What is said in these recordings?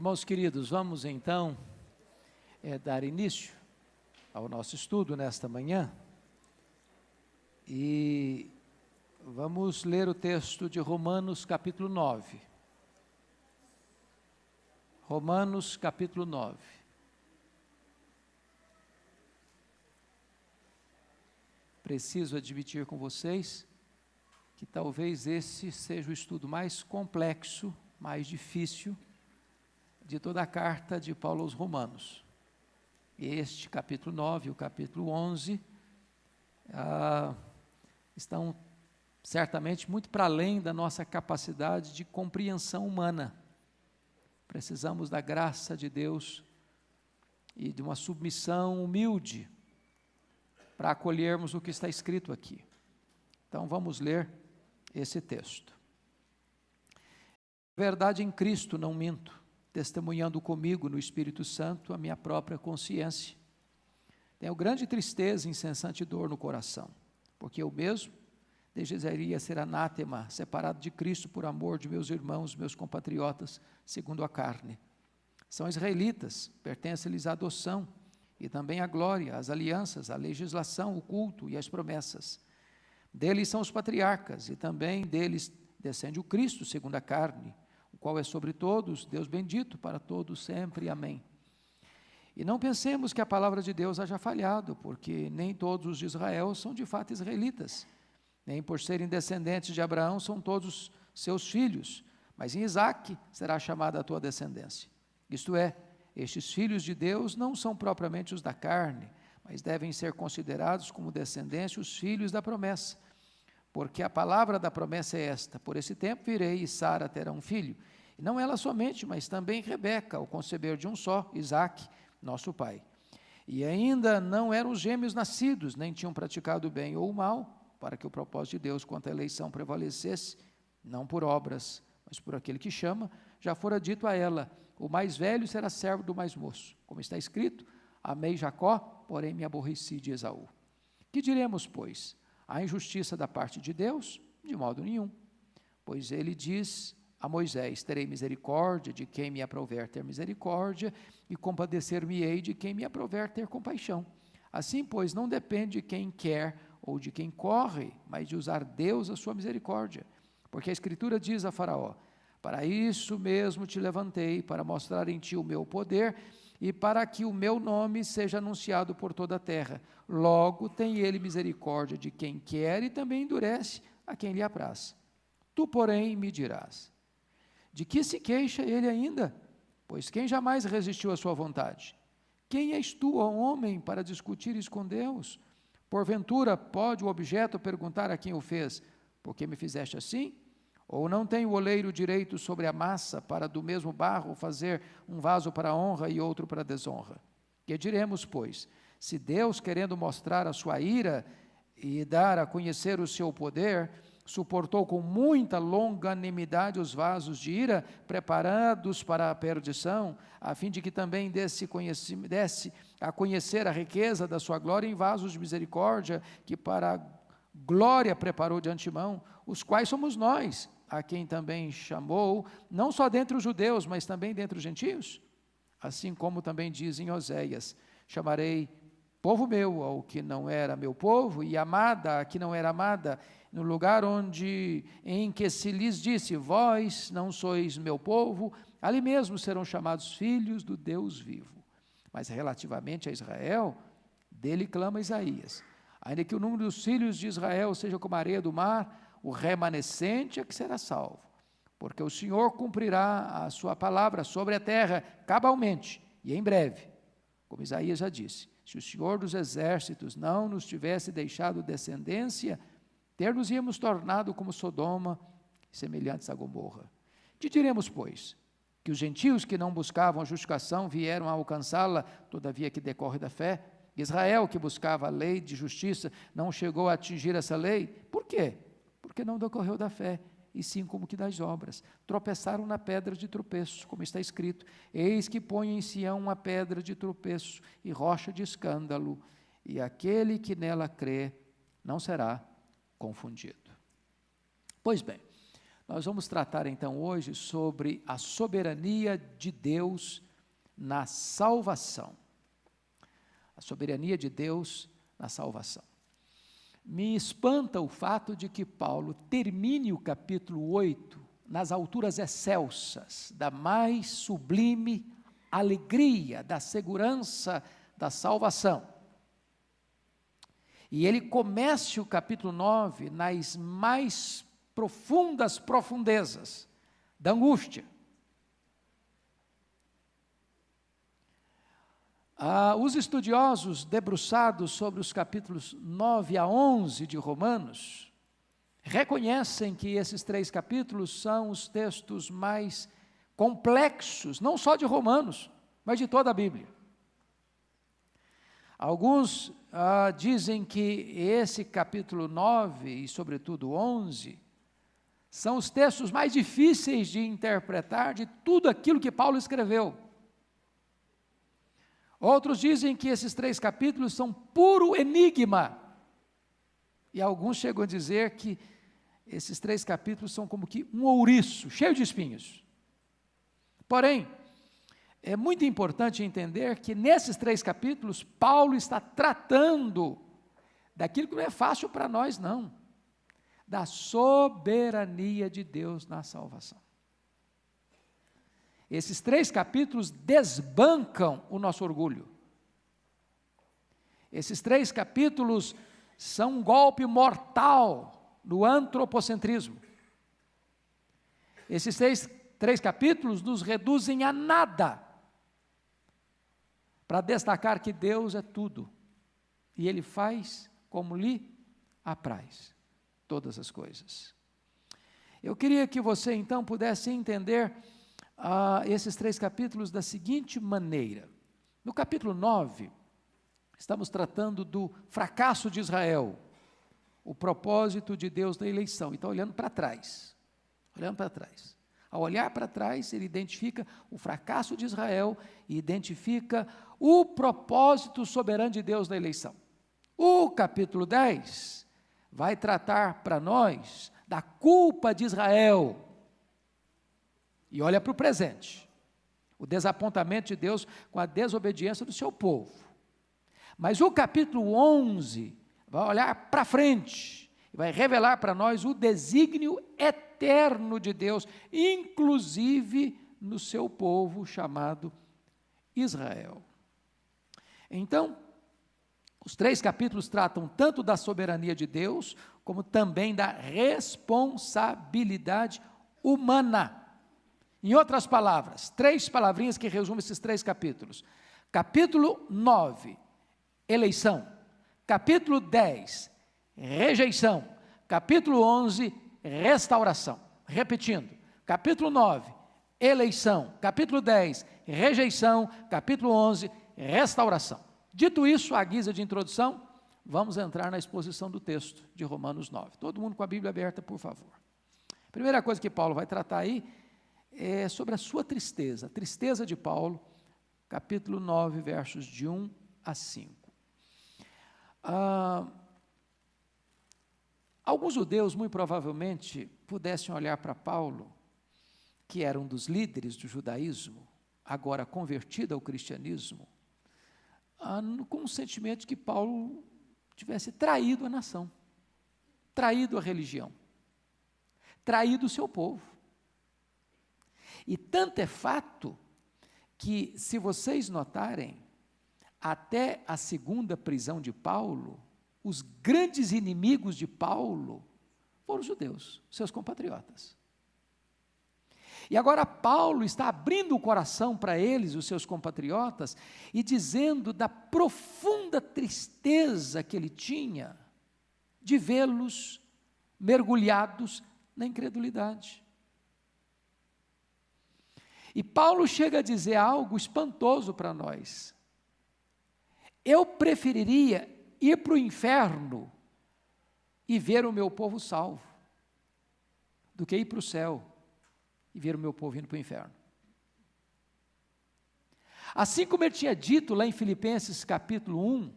Irmãos queridos, vamos então é, dar início ao nosso estudo nesta manhã e vamos ler o texto de Romanos capítulo 9. Romanos capítulo 9. Preciso admitir com vocês que talvez esse seja o estudo mais complexo, mais difícil de toda a carta de Paulo aos Romanos. Este capítulo 9 e o capítulo 11 ah, estão certamente muito para além da nossa capacidade de compreensão humana. Precisamos da graça de Deus e de uma submissão humilde para acolhermos o que está escrito aqui. Então vamos ler esse texto. Verdade em Cristo, não minto testemunhando comigo no Espírito Santo a minha própria consciência. Tenho grande tristeza e incessante dor no coração, porque eu mesmo desejaria ser anátema, separado de Cristo por amor de meus irmãos, meus compatriotas, segundo a carne. São israelitas, pertence-lhes a adoção, e também a glória, as alianças, a legislação, o culto e as promessas. Deles são os patriarcas, e também deles descende o Cristo, segundo a carne qual é sobre todos, Deus bendito para todos sempre. Amém. E não pensemos que a palavra de Deus haja falhado, porque nem todos os de Israel são de fato israelitas, nem por serem descendentes de Abraão são todos seus filhos, mas em Isaac será chamada a tua descendência. Isto é, estes filhos de Deus não são propriamente os da carne, mas devem ser considerados como descendência os filhos da promessa. Porque a palavra da promessa é esta: Por esse tempo virei e Sara terá um filho. E não ela somente, mas também Rebeca, ao conceber de um só, Isaac, nosso pai. E ainda não eram os gêmeos nascidos, nem tinham praticado o bem ou o mal, para que o propósito de Deus quanto à eleição prevalecesse, não por obras, mas por aquele que chama, já fora dito a ela: o mais velho será servo do mais moço. Como está escrito: Amei Jacó, porém me aborreci de Esaú. Que diremos, pois? A injustiça da parte de Deus? De modo nenhum. Pois ele diz: a Moisés: Terei misericórdia de quem me aprover ter misericórdia, e compadecer-me-ei de quem me aprover ter compaixão. Assim, pois, não depende de quem quer ou de quem corre, mas de usar Deus a sua misericórdia. Porque a Escritura diz a Faraó: Para isso mesmo te levantei, para mostrar em ti o meu poder e para que o meu nome seja anunciado por toda a terra. Logo tem ele misericórdia de quem quer e também endurece a quem lhe apraz. Tu, porém, me dirás: de que se queixa ele ainda? Pois quem jamais resistiu à sua vontade? Quem és tu, ó homem, para discutires com Deus? Porventura pode o objeto perguntar a quem o fez: Por que me fizeste assim? Ou não tem o oleiro direito sobre a massa para do mesmo barro fazer um vaso para honra e outro para desonra? Que diremos, pois, se Deus, querendo mostrar a sua ira e dar a conhecer o seu poder, suportou com muita longanimidade os vasos de ira, preparados para a perdição, a fim de que também desse, desse a conhecer a riqueza da sua glória em vasos de misericórdia, que para a glória preparou de antemão, os quais somos nós, a quem também chamou, não só dentre os judeus, mas também dentre os gentios? Assim como também diz em Oséias: chamarei povo meu ao que não era meu povo, e amada a que não era amada, no lugar onde em que se lhes disse: Vós não sois meu povo, ali mesmo serão chamados filhos do Deus vivo. Mas relativamente a Israel, dele clama Isaías: Ainda que o número dos filhos de Israel seja como a areia do mar, o remanescente é que será salvo. Porque o Senhor cumprirá a sua palavra sobre a terra cabalmente e em breve. Como Isaías já disse: se o Senhor dos exércitos não nos tivesse deixado descendência, ter-nos-íamos tornado como Sodoma, semelhantes a Gomorra. Que diremos, pois? Que os gentios que não buscavam a justificação vieram a alcançá-la, todavia que decorre da fé? Israel, que buscava a lei de justiça, não chegou a atingir essa lei? Por quê? Porque não decorreu da fé, e sim como que das obras. Tropeçaram na pedra de tropeço, como está escrito: Eis que põe em Sião uma pedra de tropeço e rocha de escândalo, e aquele que nela crê não será confundido. Pois bem, Nós vamos tratar então hoje sobre a soberania de Deus na salvação. A soberania de Deus na salvação. Me espanta o fato de que Paulo termine o capítulo 8 nas alturas excelsas da mais sublime alegria, da segurança da salvação. E ele comece o capítulo 9 nas mais profundas profundezas da angústia. Ah, os estudiosos debruçados sobre os capítulos 9 a 11 de Romanos reconhecem que esses três capítulos são os textos mais complexos, não só de Romanos, mas de toda a Bíblia. Alguns ah, dizem que esse capítulo 9 e, sobretudo, 11 são os textos mais difíceis de interpretar de tudo aquilo que Paulo escreveu. Outros dizem que esses três capítulos são puro enigma. E alguns chegam a dizer que esses três capítulos são como que um ouriço, cheio de espinhos. Porém, é muito importante entender que nesses três capítulos, Paulo está tratando daquilo que não é fácil para nós, não, da soberania de Deus na salvação. Esses três capítulos desbancam o nosso orgulho. Esses três capítulos são um golpe mortal no antropocentrismo. Esses três, três capítulos nos reduzem a nada para destacar que Deus é tudo e Ele faz como lhe apraz todas as coisas. Eu queria que você então pudesse entender esses três capítulos da seguinte maneira. No capítulo 9, estamos tratando do fracasso de Israel, o propósito de Deus na eleição. Então, olhando para trás, olhando para trás. Ao olhar para trás, ele identifica o fracasso de Israel e identifica o propósito soberano de Deus na eleição. O capítulo 10 vai tratar para nós da culpa de Israel e olha para o presente. O desapontamento de Deus com a desobediência do seu povo. Mas o capítulo 11 vai olhar para frente e vai revelar para nós o desígnio eterno de Deus, inclusive no seu povo chamado Israel. Então, os três capítulos tratam tanto da soberania de Deus, como também da responsabilidade humana. Em outras palavras, três palavrinhas que resumem esses três capítulos. Capítulo 9, eleição. Capítulo 10, rejeição. Capítulo 11, restauração. Repetindo, capítulo 9, eleição. Capítulo 10, rejeição. Capítulo 11, restauração. Dito isso, à guisa de introdução, vamos entrar na exposição do texto de Romanos 9. Todo mundo com a Bíblia aberta, por favor. Primeira coisa que Paulo vai tratar aí é sobre a sua tristeza, a tristeza de Paulo, capítulo 9, versos de 1 a 5. Ah, alguns judeus, muito provavelmente, pudessem olhar para Paulo, que era um dos líderes do judaísmo, agora convertido ao cristianismo, ah, com o sentimento de que Paulo tivesse traído a nação, traído a religião, traído o seu povo. Tanto é fato que, se vocês notarem, até a segunda prisão de Paulo, os grandes inimigos de Paulo foram os judeus, seus compatriotas. E agora Paulo está abrindo o coração para eles, os seus compatriotas, e dizendo da profunda tristeza que ele tinha de vê-los mergulhados na incredulidade. E Paulo chega a dizer algo espantoso para nós. Eu preferiria ir para o inferno e ver o meu povo salvo, do que ir para o céu e ver o meu povo indo para o inferno. Assim como ele tinha dito lá em Filipenses capítulo 1,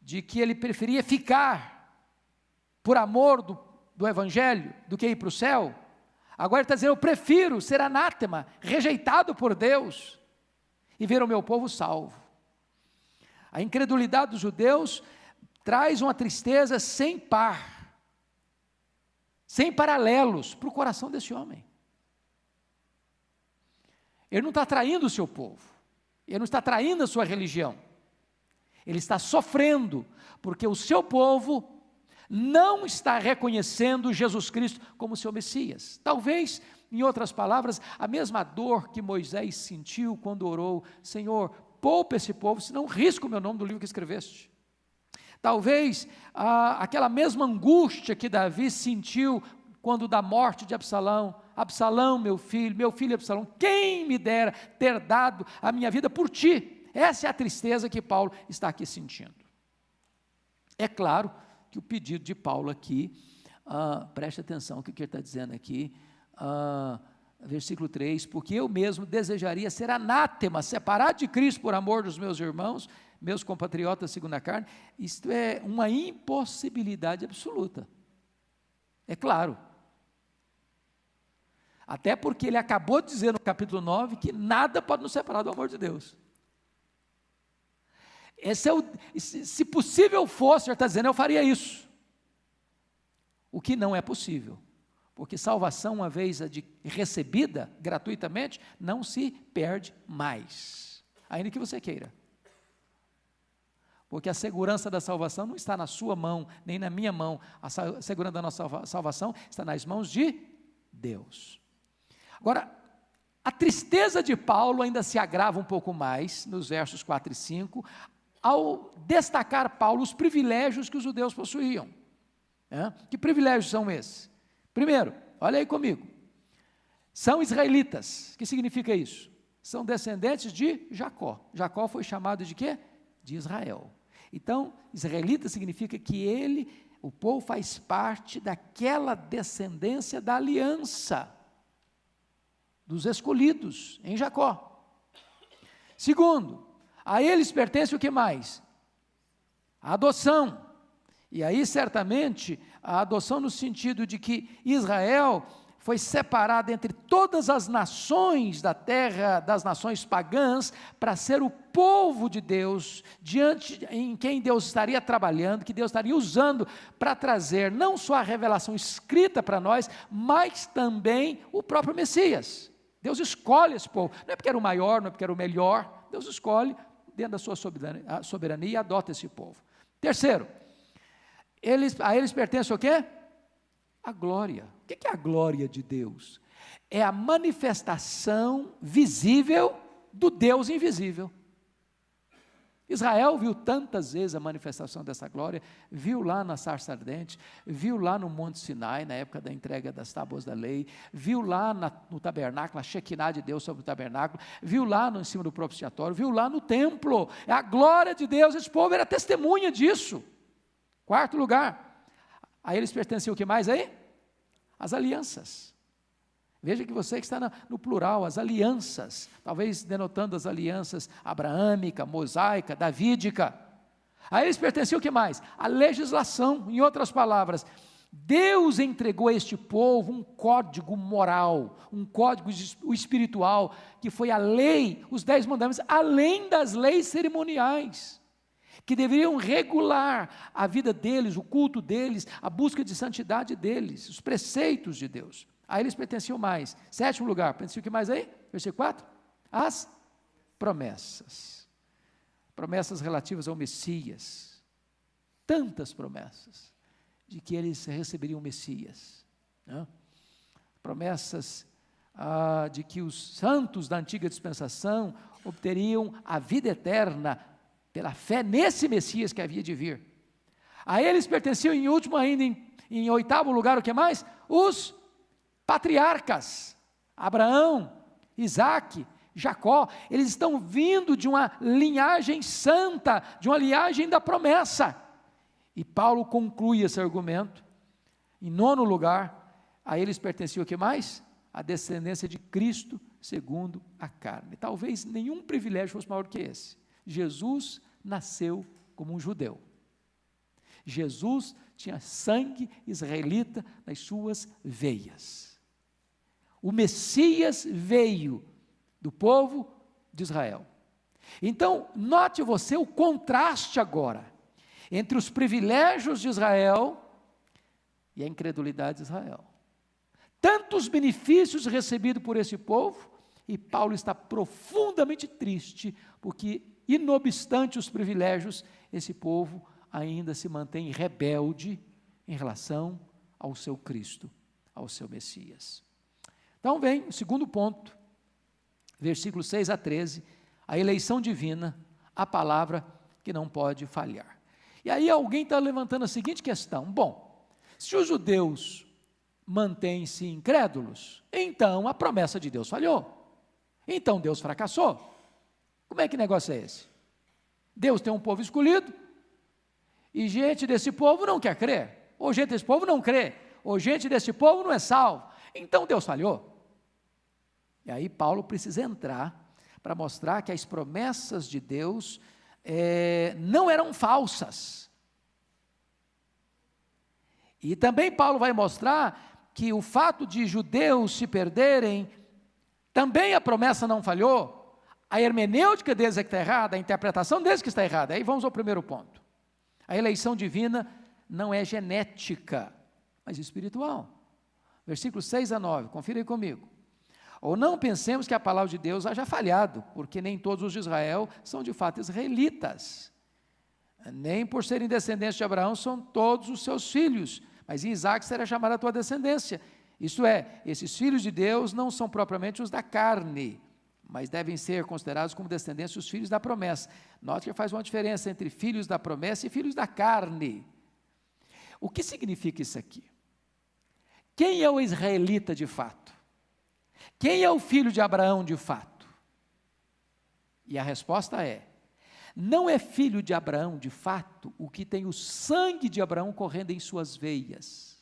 de que ele preferia ficar por amor do do Evangelho do que ir para o céu. Agora está dizendo: eu prefiro ser anátema, rejeitado por Deus, e ver o meu povo salvo. A incredulidade dos judeus traz uma tristeza sem par, sem paralelos para o coração desse homem. Ele não está traindo o seu povo, ele não está traindo a sua religião, ele está sofrendo, porque o seu povo não está reconhecendo Jesus Cristo como seu Messias. Talvez, em outras palavras, a mesma dor que Moisés sentiu quando orou: Senhor, poupa esse povo, senão risco o meu nome do livro que escreveste. Talvez ah, aquela mesma angústia que Davi sentiu quando da morte de Absalão, Absalão, meu filho, meu filho Absalão, quem me dera ter dado a minha vida por ti? Essa é a tristeza que Paulo está aqui sentindo. É claro que o pedido de Paulo aqui, ah, preste atenção o que ele está dizendo aqui, ah, versículo 3: Porque eu mesmo desejaria ser anátema, separado de Cristo por amor dos meus irmãos, meus compatriotas segundo a carne, isto é uma impossibilidade absoluta. É claro. Até porque ele acabou de dizer no capítulo 9 que nada pode nos separar do amor de Deus. Esse é o, se possível fosse, está dizendo, eu faria isso. O que não é possível. Porque salvação, uma vez recebida gratuitamente, não se perde mais. Ainda que você queira. Porque a segurança da salvação não está na sua mão, nem na minha mão. A segurança da nossa salvação está nas mãos de Deus. Agora, a tristeza de Paulo ainda se agrava um pouco mais, nos versos 4 e 5, ao destacar Paulo os privilégios que os judeus possuíam. É? Que privilégios são esses? Primeiro, olha aí comigo. São israelitas. O que significa isso? São descendentes de Jacó. Jacó foi chamado de quê? De Israel. Então, israelita significa que ele, o povo, faz parte daquela descendência da aliança dos escolhidos em Jacó. Segundo, a eles pertence o que mais? A adoção. E aí, certamente, a adoção no sentido de que Israel foi separado entre todas as nações da terra, das nações pagãs, para ser o povo de Deus, diante em quem Deus estaria trabalhando, que Deus estaria usando para trazer não só a revelação escrita para nós, mas também o próprio Messias. Deus escolhe esse povo, não é porque era o maior, não é porque era o melhor, Deus escolhe dentro da sua soberania, soberania e adota esse povo. Terceiro, eles, a eles pertence o quê? A glória. O que é a glória de Deus? É a manifestação visível do Deus invisível. Israel viu tantas vezes a manifestação dessa glória, viu lá na sarça ardente, viu lá no Monte Sinai, na época da entrega das tábuas da lei, viu lá na, no tabernáculo, a Shekinah de Deus sobre o tabernáculo, viu lá no, em cima do propiciatório, viu lá no templo, é a glória de Deus, esse povo era testemunha disso. Quarto lugar, a eles pertenciam o que mais aí? As alianças. Veja que você que está no plural, as alianças, talvez denotando as alianças abraâmica, mosaica, davídica. A eles pertencia o que mais? A legislação, em outras palavras. Deus entregou a este povo um código moral, um código espiritual, que foi a lei, os dez mandamentos, além das leis cerimoniais, que deveriam regular a vida deles, o culto deles, a busca de santidade deles, os preceitos de Deus. A eles pertenciam mais. Sétimo lugar, pertenciam o que mais aí? Versículo 4? As promessas. Promessas relativas ao Messias. Tantas promessas de que eles receberiam o Messias. Né? Promessas ah, de que os santos da antiga dispensação obteriam a vida eterna pela fé nesse Messias que havia de vir. A eles pertenciam, em último ainda, em, em oitavo lugar, o que mais? Os patriarcas, Abraão, Isaac, Jacó, eles estão vindo de uma linhagem santa, de uma linhagem da promessa. E Paulo conclui esse argumento. Em nono lugar, a eles pertencia o que mais? A descendência de Cristo segundo a carne. Talvez nenhum privilégio fosse maior que esse. Jesus nasceu como um judeu. Jesus tinha sangue israelita nas suas veias. O Messias veio do povo de Israel. Então, note você o contraste agora entre os privilégios de Israel e a incredulidade de Israel. Tantos benefícios recebidos por esse povo, e Paulo está profundamente triste, porque, inobstante os privilégios, esse povo ainda se mantém rebelde em relação ao seu Cristo, ao seu Messias. Então vem o segundo ponto, versículos 6 a 13, a eleição divina, a palavra que não pode falhar. E aí alguém está levantando a seguinte questão: bom, se os judeus mantêm-se incrédulos, então a promessa de Deus falhou. Então Deus fracassou. Como é que negócio é esse? Deus tem um povo escolhido e gente desse povo não quer crer, ou gente desse povo não crê, ou gente desse povo não é salvo. Então Deus falhou. E aí Paulo precisa entrar para mostrar que as promessas de Deus é, não eram falsas. E também Paulo vai mostrar que o fato de judeus se perderem, também a promessa não falhou. A hermenêutica deles é que está errada, a interpretação deles que está errada. Aí vamos ao primeiro ponto. A eleição divina não é genética, mas espiritual. Versículos 6 a 9, confira aí comigo. Ou não pensemos que a palavra de Deus haja falhado, porque nem todos os de Israel são de fato israelitas. Nem por serem descendentes de Abraão são todos os seus filhos, mas em Isaac será chamada a tua descendência. Isto é, esses filhos de Deus não são propriamente os da carne, mas devem ser considerados como descendentes os filhos da promessa. Note que faz uma diferença entre filhos da promessa e filhos da carne. O que significa isso aqui? Quem é o israelita de fato? Quem é o filho de Abraão de fato? E a resposta é: não é filho de Abraão de fato o que tem o sangue de Abraão correndo em suas veias.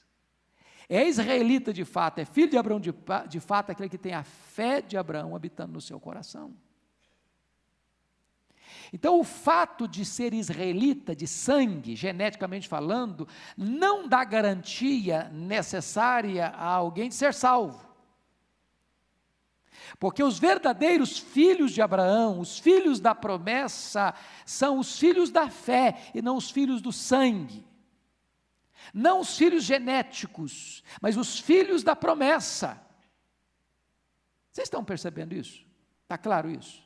É israelita de fato, é filho de Abraão de, de fato aquele que tem a fé de Abraão habitando no seu coração. Então, o fato de ser israelita de sangue, geneticamente falando, não dá garantia necessária a alguém de ser salvo. Porque os verdadeiros filhos de Abraão, os filhos da promessa, são os filhos da fé e não os filhos do sangue. Não os filhos genéticos, mas os filhos da promessa. Vocês estão percebendo isso? Está claro isso?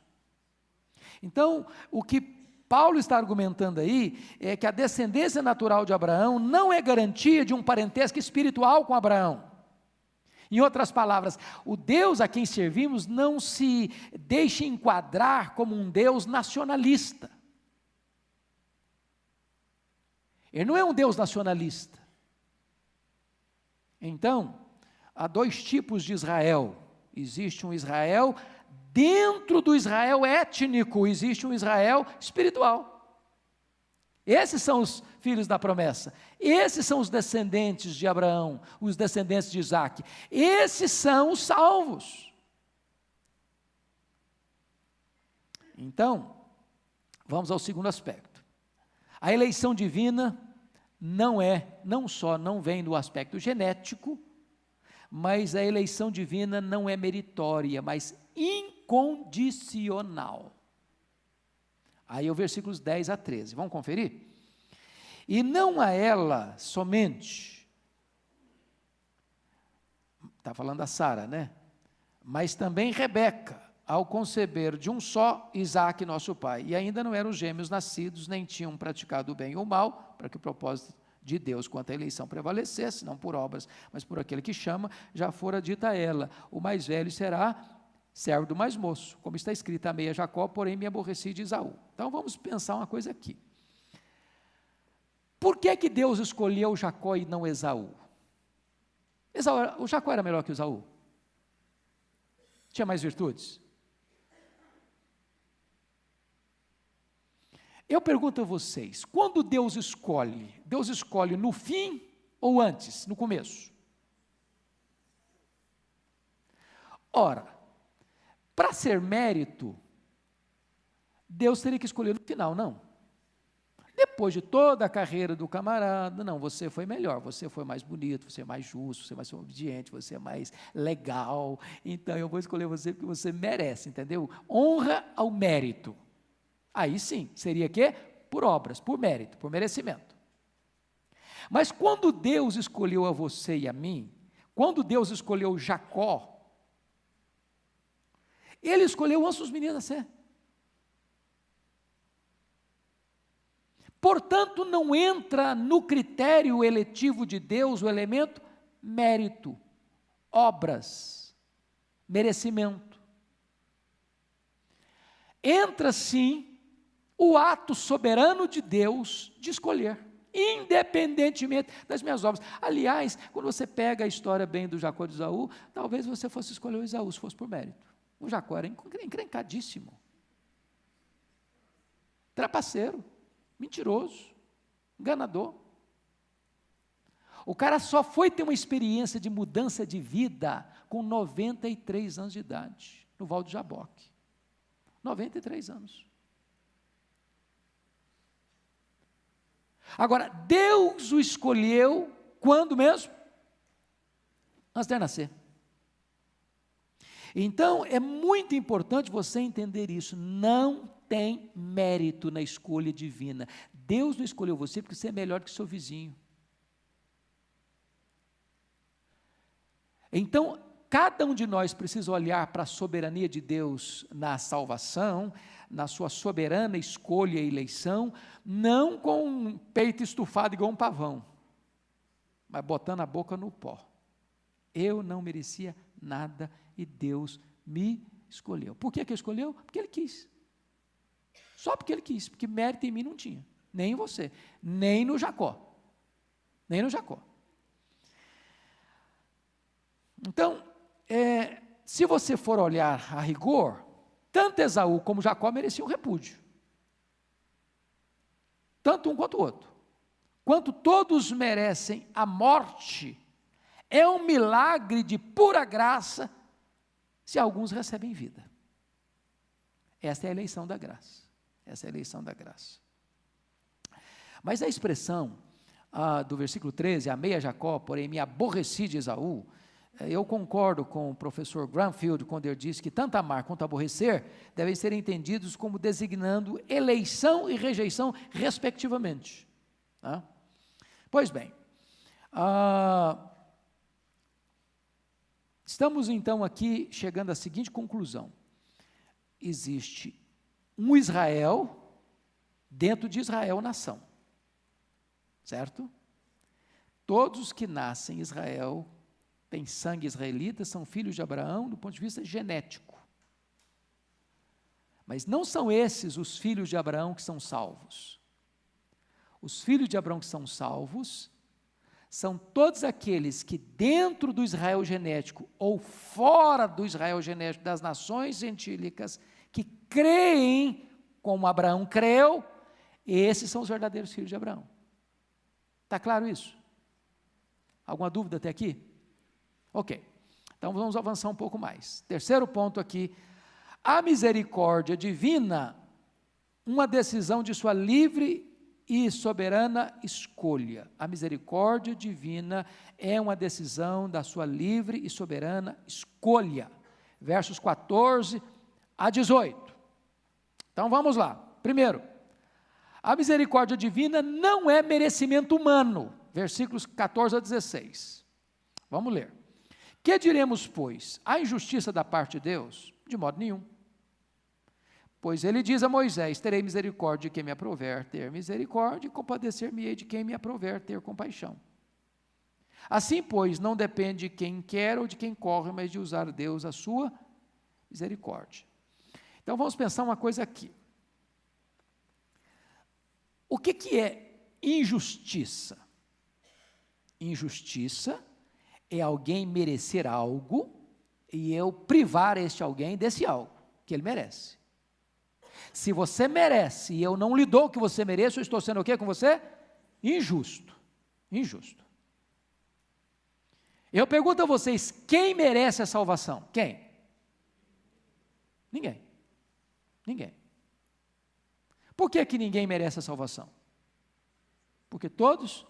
Então, o que Paulo está argumentando aí é que a descendência natural de Abraão não é garantia de um parentesco espiritual com Abraão. Em outras palavras, o Deus a quem servimos não se deixa enquadrar como um Deus nacionalista. Ele não é um Deus nacionalista. Então, há dois tipos de Israel. Existe um Israel, dentro do Israel étnico, existe um Israel espiritual. Esses são os filhos da promessa. Esses são os descendentes de Abraão, os descendentes de Isaac. Esses são os salvos. Então, vamos ao segundo aspecto. A eleição divina não é, não só não vem do aspecto genético, mas a eleição divina não é meritória, mas incondicional. Aí é o versículos 10 a 13. Vamos conferir? E não a ela somente, está falando a Sara, né? Mas também Rebeca, ao conceber de um só Isaac, nosso pai, e ainda não eram gêmeos nascidos, nem tinham praticado o bem ou o mal, para que o propósito de Deus quanto à eleição prevalecesse, não por obras, mas por aquele que chama, já fora dita ela: o mais velho será servo do mais moço, como está escrito, amei a Jacó, porém me aborreci de Isaú. Então vamos pensar uma coisa aqui. Por que, que Deus escolheu Jacó e não Esaú? Esaú? O Jacó era melhor que Esaú? Tinha mais virtudes? Eu pergunto a vocês, quando Deus escolhe, Deus escolhe no fim ou antes, no começo? Ora, para ser mérito, Deus teria que escolher no final, não. depois de toda a carreira do camarada, não, você foi melhor, você foi mais bonito, você é mais justo, você é mais obediente, você é mais legal, então eu vou escolher você porque você merece, entendeu? Honra ao mérito. Aí sim, seria que? Por obras, por mérito, por merecimento. Mas quando Deus escolheu a você e a mim, quando Deus escolheu Jacó, ele escolheu antes dos meninos nascer. Portanto, não entra no critério eletivo de Deus o elemento mérito, obras, merecimento. Entra sim o ato soberano de Deus de escolher, independentemente das minhas obras. Aliás, quando você pega a história bem do Jacó de Isaú, talvez você fosse escolher o Isaú se fosse por mérito. O Jacó era encrencadíssimo, trapaceiro mentiroso, enganador. O cara só foi ter uma experiência de mudança de vida com 93 anos de idade, no Val do Jaboque. 93 anos. Agora, Deus o escolheu quando mesmo? Antes de nascer. Então, é muito importante você entender isso. Não tem mérito na escolha divina. Deus não escolheu você porque você é melhor que seu vizinho. Então, cada um de nós precisa olhar para a soberania de Deus na salvação, na sua soberana escolha e eleição, não com um peito estufado igual um pavão, mas botando a boca no pó. Eu não merecia nada e Deus me escolheu. Por que, que escolheu? Porque Ele quis. Só porque ele quis, porque mérito em mim não tinha, nem em você, nem no Jacó. Nem no Jacó. Então, é, se você for olhar a rigor, tanto Esaú como Jacó mereciam repúdio. Tanto um quanto o outro. Quanto todos merecem a morte, é um milagre de pura graça se alguns recebem vida. Esta é a eleição da graça. Essa é a eleição da graça. Mas a expressão ah, do versículo 13, amei a Jacó, porém me aborreci de Esaú, eh, eu concordo com o professor Granfield quando ele diz que tanto amar quanto aborrecer devem ser entendidos como designando eleição e rejeição, respectivamente. Tá? Pois bem, ah, estamos então aqui chegando à seguinte conclusão: existe um Israel dentro de Israel nação. Certo? Todos os que nascem em Israel têm sangue israelita, são filhos de Abraão do ponto de vista genético. Mas não são esses os filhos de Abraão que são salvos. Os filhos de Abraão que são salvos são todos aqueles que, dentro do Israel genético ou fora do Israel genético das nações gentílicas, que creem como Abraão creu, esses são os verdadeiros filhos de Abraão. Está claro isso? Alguma dúvida até aqui? Ok. Então vamos avançar um pouco mais. Terceiro ponto aqui. A misericórdia divina, uma decisão de sua livre e soberana escolha. A misericórdia divina é uma decisão da sua livre e soberana escolha. Versos 14 a 18. Então vamos lá. Primeiro, a misericórdia divina não é merecimento humano. Versículos 14 a 16. Vamos ler. Que diremos, pois? A injustiça da parte de Deus? De modo nenhum. Pois ele diz a Moisés: Terei misericórdia de quem me aprover ter misericórdia, e compadecer-me-ei de quem me aprover ter compaixão. Assim, pois, não depende de quem quer ou de quem corre, mas de usar Deus a sua misericórdia. Então vamos pensar uma coisa aqui. O que, que é injustiça? Injustiça é alguém merecer algo e eu privar este alguém desse algo que ele merece. Se você merece e eu não lhe dou o que você merece, eu estou sendo o que com você? Injusto. Injusto. Eu pergunto a vocês: quem merece a salvação? Quem? Ninguém. Ninguém. Por que, que ninguém merece a salvação? Porque todos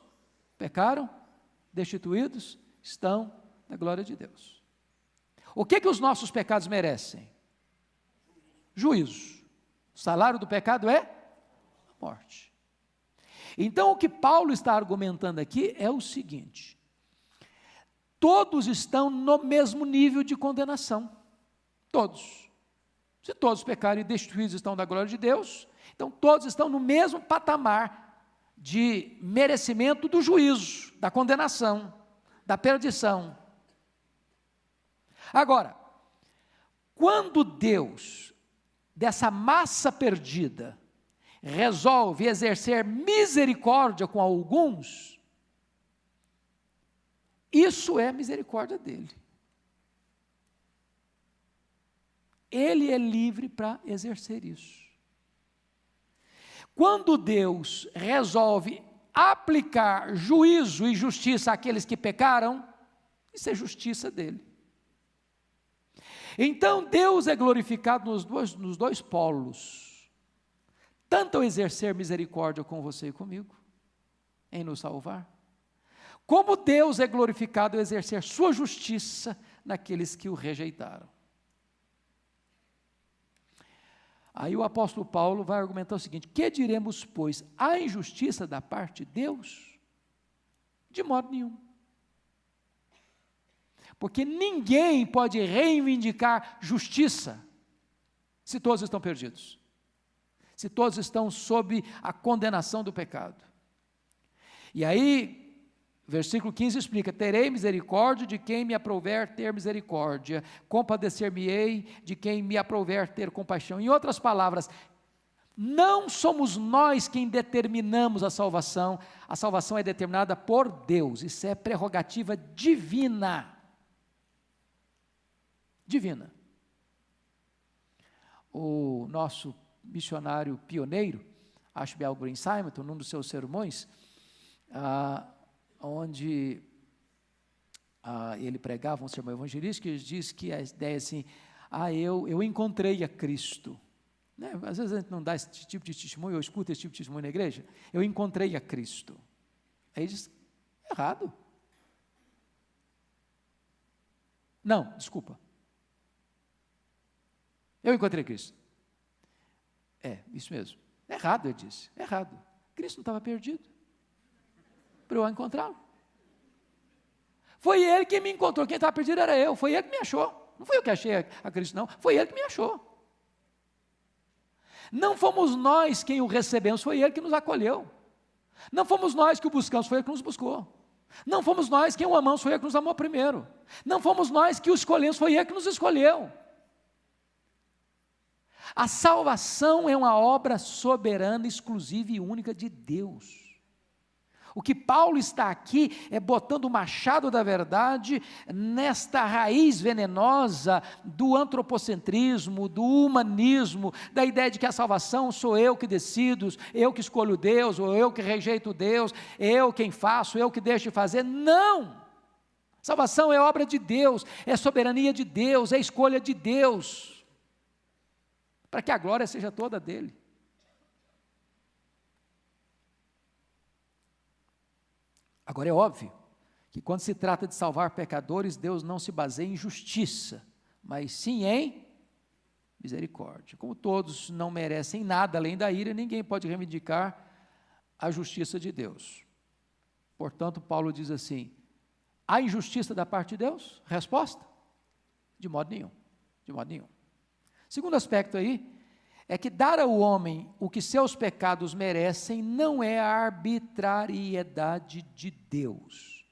pecaram, destituídos, estão da glória de Deus. O que que os nossos pecados merecem? Juízo. O salário do pecado é morte. Então o que Paulo está argumentando aqui é o seguinte: todos estão no mesmo nível de condenação. Todos. Se todos pecaram e destruídos estão da glória de Deus, então todos estão no mesmo patamar de merecimento do juízo, da condenação, da perdição. Agora, quando Deus, dessa massa perdida, resolve exercer misericórdia com alguns, isso é misericórdia dele. Ele é livre para exercer isso. Quando Deus resolve aplicar juízo e justiça àqueles que pecaram, isso é justiça dele. Então Deus é glorificado nos dois, nos dois polos, tanto ao exercer misericórdia com você e comigo, em nos salvar, como Deus é glorificado ao exercer sua justiça naqueles que o rejeitaram. Aí o apóstolo Paulo vai argumentar o seguinte: que diremos, pois, a injustiça da parte de Deus? De modo nenhum. Porque ninguém pode reivindicar justiça se todos estão perdidos, se todos estão sob a condenação do pecado. E aí, Versículo 15 explica: Terei misericórdia de quem me aprouver ter misericórdia, compadecer-me-ei de quem me aprouver ter compaixão. Em outras palavras, não somos nós quem determinamos a salvação, a salvação é determinada por Deus, isso é prerrogativa divina. Divina. O nosso missionário pioneiro, Ashbel Green Simon, num dos seus sermões, ah, onde ah, ele pregava um sermão evangelístico, ele diz que a ideia é assim, ah, eu, eu encontrei a Cristo. Né? Às vezes a gente não dá esse tipo de testemunho, eu escuto esse tipo de testemunho na igreja, eu encontrei a Cristo. Aí diz, errado. Não, desculpa. Eu encontrei Cristo. É, isso mesmo. Errado, ele disse. Errado. Cristo não estava perdido para eu encontrá-lo. Foi ele que me encontrou, quem estava perdido era eu, foi ele que me achou. Não foi eu que achei a Cristo, não, foi ele que me achou. Não fomos nós quem o recebemos, foi ele que nos acolheu. Não fomos nós que o buscamos, foi ele que nos buscou. Não fomos nós quem o amamos, foi ele que nos amou primeiro. Não fomos nós que o escolhemos, foi ele que nos escolheu. A salvação é uma obra soberana, exclusiva e única de Deus. O que Paulo está aqui é botando o machado da verdade nesta raiz venenosa do antropocentrismo, do humanismo, da ideia de que a salvação sou eu que decido, eu que escolho Deus, ou eu que rejeito Deus, eu quem faço, eu que deixo de fazer. Não! Salvação é obra de Deus, é soberania de Deus, é escolha de Deus, para que a glória seja toda dele. Agora é óbvio que quando se trata de salvar pecadores, Deus não se baseia em justiça, mas sim em misericórdia. Como todos não merecem nada além da ira, ninguém pode reivindicar a justiça de Deus. Portanto, Paulo diz assim: há injustiça da parte de Deus? Resposta: de modo nenhum. De modo nenhum. Segundo aspecto aí, é que dar ao homem o que seus pecados merecem não é a arbitrariedade de Deus.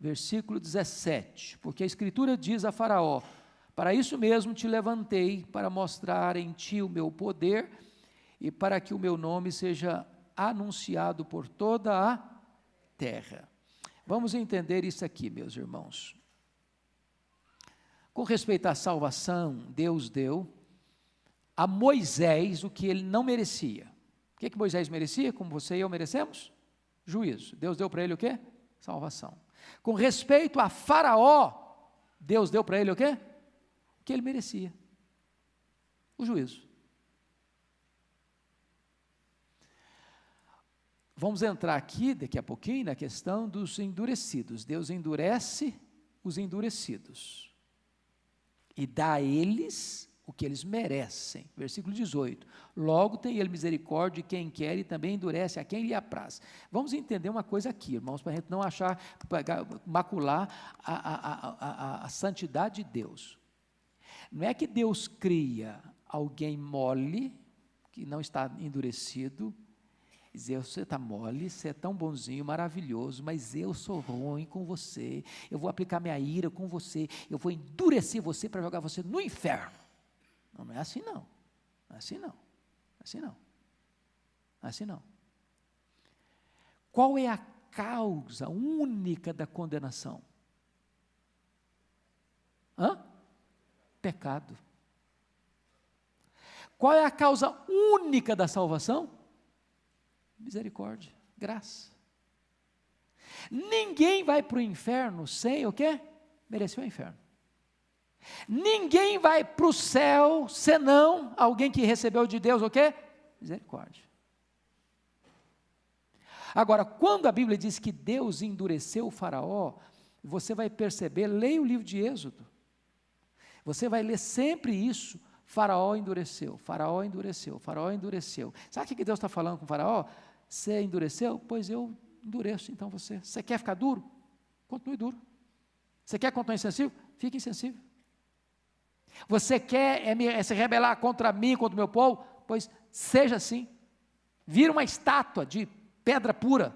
Versículo 17: Porque a Escritura diz a Faraó: Para isso mesmo te levantei, para mostrar em ti o meu poder e para que o meu nome seja anunciado por toda a terra. Vamos entender isso aqui, meus irmãos. Com respeito à salvação, Deus deu a Moisés o que ele não merecia. O que, que Moisés merecia, como você e eu merecemos? Juízo. Deus deu para ele o quê? Salvação. Com respeito a Faraó, Deus deu para ele o quê? O que ele merecia? O juízo. Vamos entrar aqui daqui a pouquinho na questão dos endurecidos. Deus endurece os endurecidos e dá a eles o que eles merecem. Versículo 18. Logo tem ele misericórdia de quem quer e também endurece a quem lhe apraz. Vamos entender uma coisa aqui, irmãos, para a gente não achar, macular a, a, a, a, santidade de Deus. Não é que Deus cria alguém mole, que não está endurecido, dizer, você está mole, você é tão bonzinho, maravilhoso, mas eu sou ruim com você, eu vou aplicar minha ira com você, eu vou endurecer você para jogar você no inferno. Não, não é assim não, não é assim não, é assim não, não é assim não. Qual é a causa única da condenação? Hã? Pecado. Qual é a causa única da salvação? Misericórdia, graça. Ninguém vai para o inferno sem o quê? Mereceu o inferno. Ninguém vai para o céu senão alguém que recebeu de Deus o quê? Misericórdia. Agora, quando a Bíblia diz que Deus endureceu o faraó, você vai perceber, leia o livro de Êxodo. Você vai ler sempre isso. Faraó endureceu, Faraó endureceu, Faraó endureceu. Sabe o que Deus está falando com o Faraó? Você endureceu? Pois eu endureço então você. Você quer ficar duro? Continue duro. Você quer continuar insensível? Fique insensível. Você quer é, é se rebelar contra mim, contra o meu povo? Pois seja assim. Vira uma estátua de pedra pura.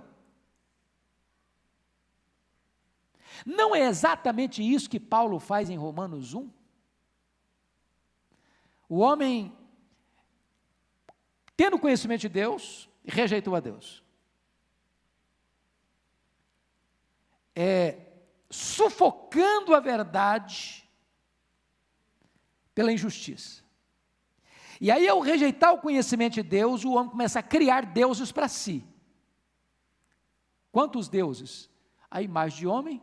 Não é exatamente isso que Paulo faz em Romanos 1? O homem, tendo conhecimento de Deus, rejeitou a Deus. É, sufocando a verdade pela injustiça. E aí, ao rejeitar o conhecimento de Deus, o homem começa a criar deuses para si. Quantos deuses? A imagem de homem,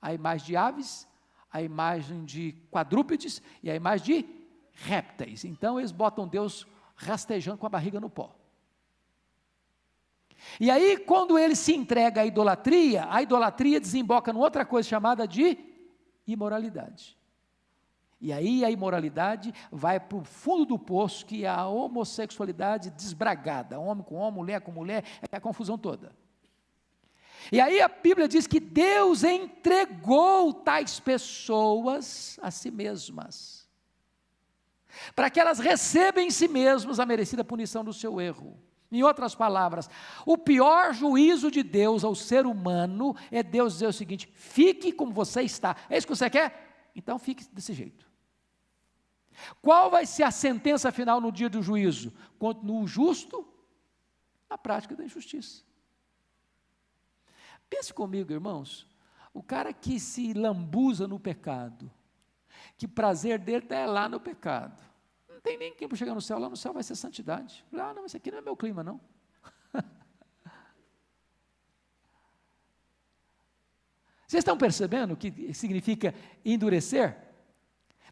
a imagem de aves, a imagem de quadrúpedes e a imagem de répteis. Então, eles botam Deus rastejando com a barriga no pó. E aí, quando ele se entrega à idolatria, a idolatria desemboca em outra coisa chamada de imoralidade. E aí a imoralidade vai para o fundo do poço, que é a homossexualidade desbragada, homem com homem, mulher com mulher, é a confusão toda. E aí a Bíblia diz que Deus entregou tais pessoas a si mesmas, para que elas recebam em si mesmas a merecida punição do seu erro. Em outras palavras, o pior juízo de Deus ao ser humano é Deus dizer o seguinte: fique como você está. É isso que você quer? Então fique desse jeito. Qual vai ser a sentença final no dia do juízo? Continua o justo na prática da injustiça. Pense comigo, irmãos. O cara que se lambuza no pecado, que prazer dele está lá no pecado não tem nem para chegar no céu, lá no céu vai ser santidade. Ah, não, esse aqui não é meu clima, não. Vocês estão percebendo o que significa endurecer?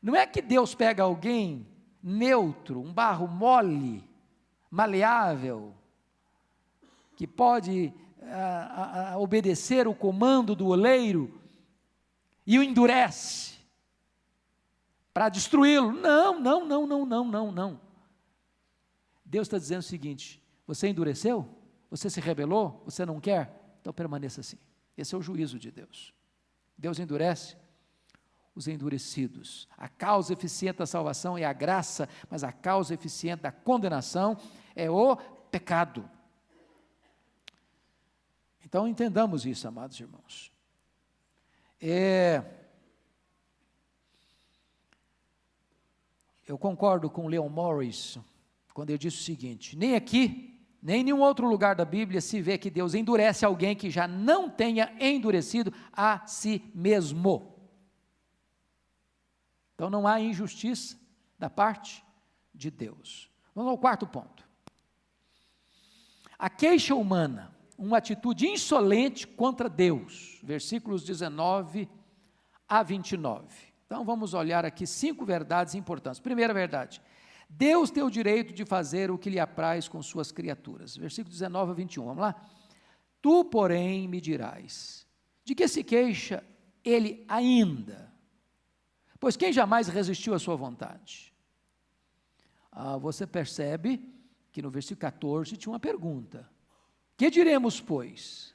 Não é que Deus pega alguém neutro, um barro mole, maleável, que pode a, a, obedecer o comando do oleiro e o endurece para destruí-lo. Não, não, não, não, não, não, não. Deus está dizendo o seguinte: você endureceu? Você se rebelou? Você não quer? Então permaneça assim. Esse é o juízo de Deus. Deus endurece os endurecidos. A causa eficiente da salvação é a graça, mas a causa eficiente da condenação é o pecado. Então entendamos isso, amados irmãos. É, Eu concordo com Leon Morris quando ele disse o seguinte: nem aqui, nem em nenhum outro lugar da Bíblia se vê que Deus endurece alguém que já não tenha endurecido a si mesmo. Então não há injustiça da parte de Deus. Vamos ao quarto ponto. A queixa humana, uma atitude insolente contra Deus. Versículos 19 a 29. Então vamos olhar aqui cinco verdades importantes. Primeira verdade: Deus tem o direito de fazer o que lhe apraz com suas criaturas. Versículo 19 a 21, vamos lá? Tu, porém, me dirás: de que se queixa ele ainda? Pois quem jamais resistiu à sua vontade? Ah, você percebe que no versículo 14 tinha uma pergunta: Que diremos, pois?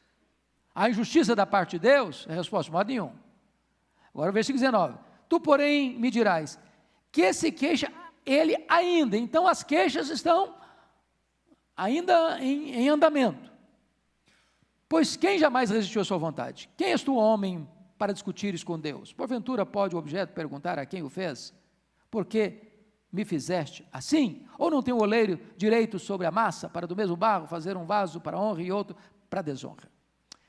A injustiça da parte de Deus? A resposta: modo nenhum. Agora o versículo 19: Tu, porém, me dirás: Que se queixa ele ainda? Então as queixas estão ainda em, em andamento. Pois quem jamais resistiu à sua vontade? Quem és tu, homem, para discutires com Deus? Porventura pode o objeto perguntar a quem o fez? Por que me fizeste assim? Ou não tem o oleiro direito sobre a massa, para do mesmo barro fazer um vaso para honra e outro para desonra?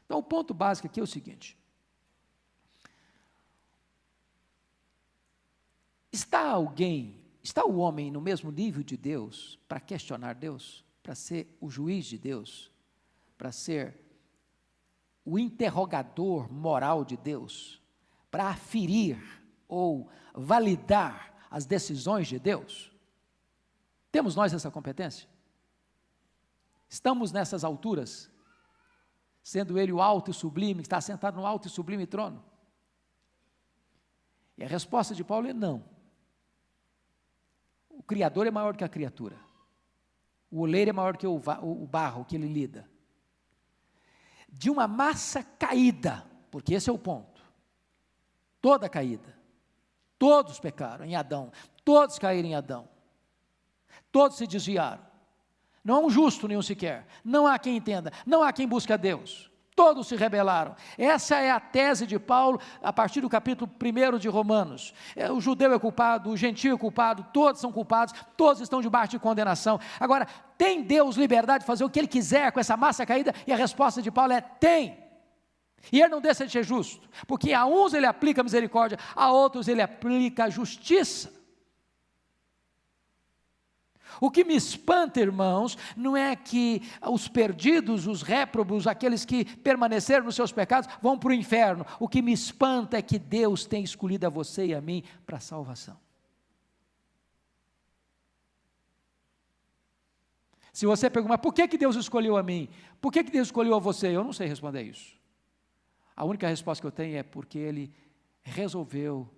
Então, o ponto básico aqui é o seguinte: está alguém, está o homem no mesmo nível de Deus para questionar Deus, para ser o juiz de Deus, para ser o interrogador moral de Deus para aferir ou validar as decisões de Deus? Temos nós essa competência? Estamos nessas alturas, sendo Ele o alto e sublime, que está sentado no alto e sublime trono? E a resposta de Paulo é não. O Criador é maior que a criatura. O oleiro é maior que o, barro que ele lida de uma massa caída, porque esse é o ponto. Toda caída. Todos pecaram em Adão, todos caíram em Adão. Todos se desviaram. Não há um justo nenhum sequer. Não há quem entenda, não há quem busque a Deus. Todos se rebelaram. Essa é a tese de Paulo a partir do capítulo 1 de Romanos. É, o judeu é culpado, o gentio é culpado, todos são culpados, todos estão debaixo de condenação. Agora, tem Deus liberdade de fazer o que ele quiser com essa massa caída? E a resposta de Paulo é: tem. E ele não deixa de ser justo, porque a uns ele aplica misericórdia, a outros ele aplica justiça. O que me espanta, irmãos, não é que os perdidos, os réprobos, aqueles que permaneceram nos seus pecados, vão para o inferno. O que me espanta é que Deus tem escolhido a você e a mim para a salvação. Se você perguntar, por que, que Deus escolheu a mim? Por que, que Deus escolheu a você? Eu não sei responder isso. A única resposta que eu tenho é porque Ele resolveu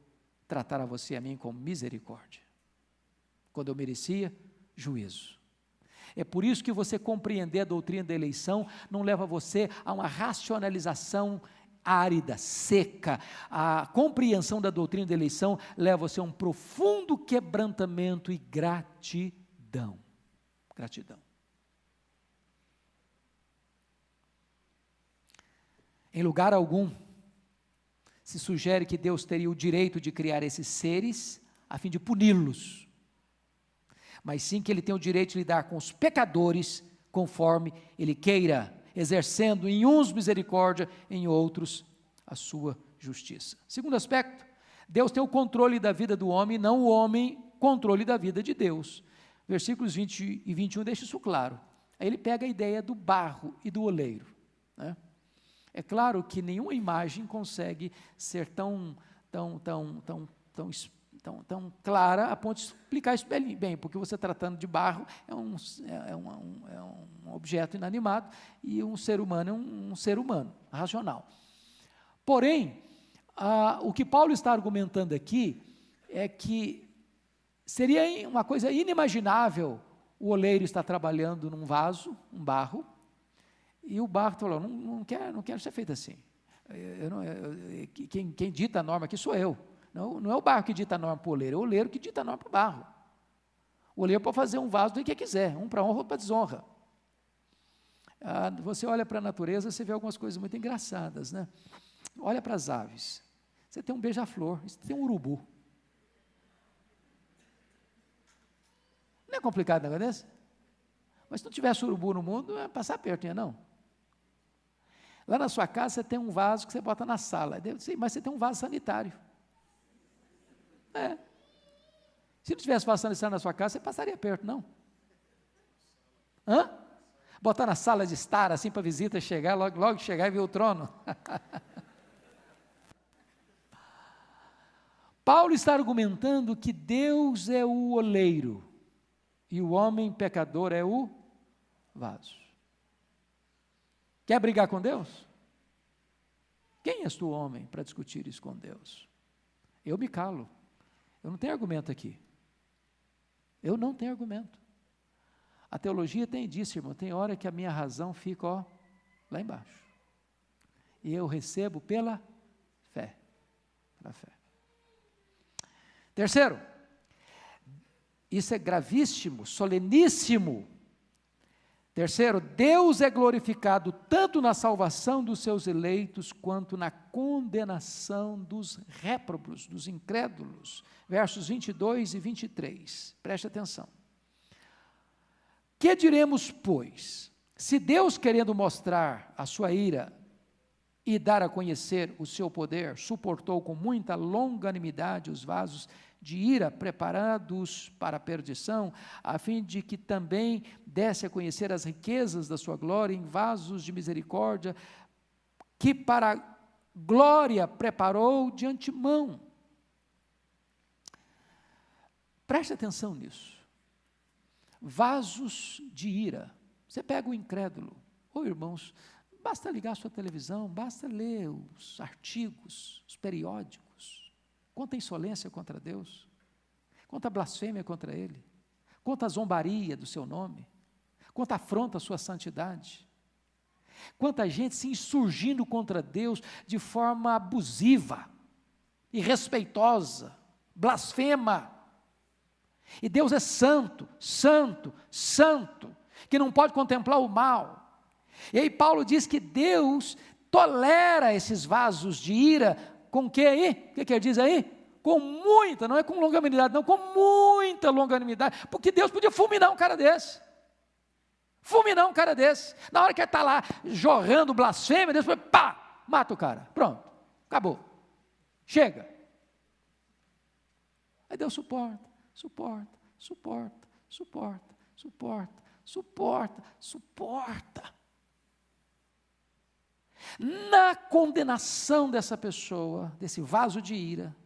tratar a você e a mim com misericórdia. Quando eu merecia, juízo. É por isso que você compreender a doutrina da eleição não leva você a uma racionalização árida, seca. A compreensão da doutrina da eleição leva você a um profundo quebrantamento e gratidão. Gratidão. Em lugar algum, se sugere que Deus teria o direito de criar esses seres a fim de puni-los mas sim que ele tem o direito de lidar com os pecadores conforme ele queira, exercendo em uns misericórdia, em outros a sua justiça. Segundo aspecto, Deus tem o controle da vida do homem, não o homem controle da vida de Deus. Versículos 20 e 21 deixa isso claro. Aí ele pega a ideia do barro e do oleiro. Né? É claro que nenhuma imagem consegue ser tão, tão, tão, tão, tão tão, tão clara a ponto de explicar isso bem, porque você tratando de barro é um, é, é um, é um objeto inanimado e um ser humano é um, um ser humano, racional. Porém, a, o que Paulo está argumentando aqui é que seria uma coisa inimaginável o oleiro estar trabalhando num vaso, um barro, e o barro falou, não, não, quero, não quero ser feito assim. Eu eu, quem, quem dita a norma aqui sou eu. Não, não é o barro que dita a norma para o oleiro, é o oleiro que dita a norma para o barro. O oleiro pode fazer um vaso do que quiser, um para honra, outro para desonra. Ah, você olha para a natureza, você vê algumas coisas muito engraçadas, né? Olha para as aves. Você tem um beija-flor, você tem um urubu. Não é complicado um negócio desse? Mas se não tivesse urubu no mundo, é passar perto, não. Lá na sua casa você tem um vaso que você bota na sala, mas você tem um vaso sanitário. É. Se não estivesse passando isso na sua casa, você passaria perto, não? Hã? Botar na sala de estar, assim, para a visita chegar, logo, logo chegar e ver o trono. Paulo está argumentando que Deus é o oleiro e o homem pecador é o vaso. Quer brigar com Deus? Quem és tu, homem, para discutir isso com Deus? Eu me calo. Eu não tenho argumento aqui. Eu não tenho argumento. A teologia tem disso, irmão. Tem hora que a minha razão fica ó, lá embaixo. E eu recebo pela fé. Pela fé. Terceiro, isso é gravíssimo, soleníssimo. Terceiro, Deus é glorificado tanto na salvação dos seus eleitos, quanto na condenação dos réprobos, dos incrédulos. Versos 22 e 23. Preste atenção. Que diremos, pois? Se Deus, querendo mostrar a sua ira e dar a conhecer o seu poder, suportou com muita longanimidade os vasos de ira preparados para a perdição, a fim de que também desse a conhecer as riquezas da sua glória em vasos de misericórdia, que para glória preparou de antemão. Preste atenção nisso. Vasos de ira. Você pega o incrédulo. Ô oh, irmãos, basta ligar a sua televisão, basta ler os artigos, os periódicos Quanta insolência contra Deus, quanta blasfêmia contra Ele, quanta zombaria do seu nome, quanta afronta à sua santidade, quanta gente se insurgindo contra Deus de forma abusiva, irrespeitosa, blasfema. E Deus é santo, santo, santo, que não pode contemplar o mal. E aí Paulo diz que Deus tolera esses vasos de ira com que aí? O que, que ele diz aí? Com muita, não é com longanimidade, não, com muita longanimidade, porque Deus podia fulminar um cara desse. Fulminar um cara desse. Na hora que ele está lá jorrando blasfêmia, Deus foi, pá, mata o cara. Pronto, acabou. Chega. Aí Deus suporta, suporta, suporta, suporta, suporta, suporta, suporta na condenação dessa pessoa, desse vaso de ira,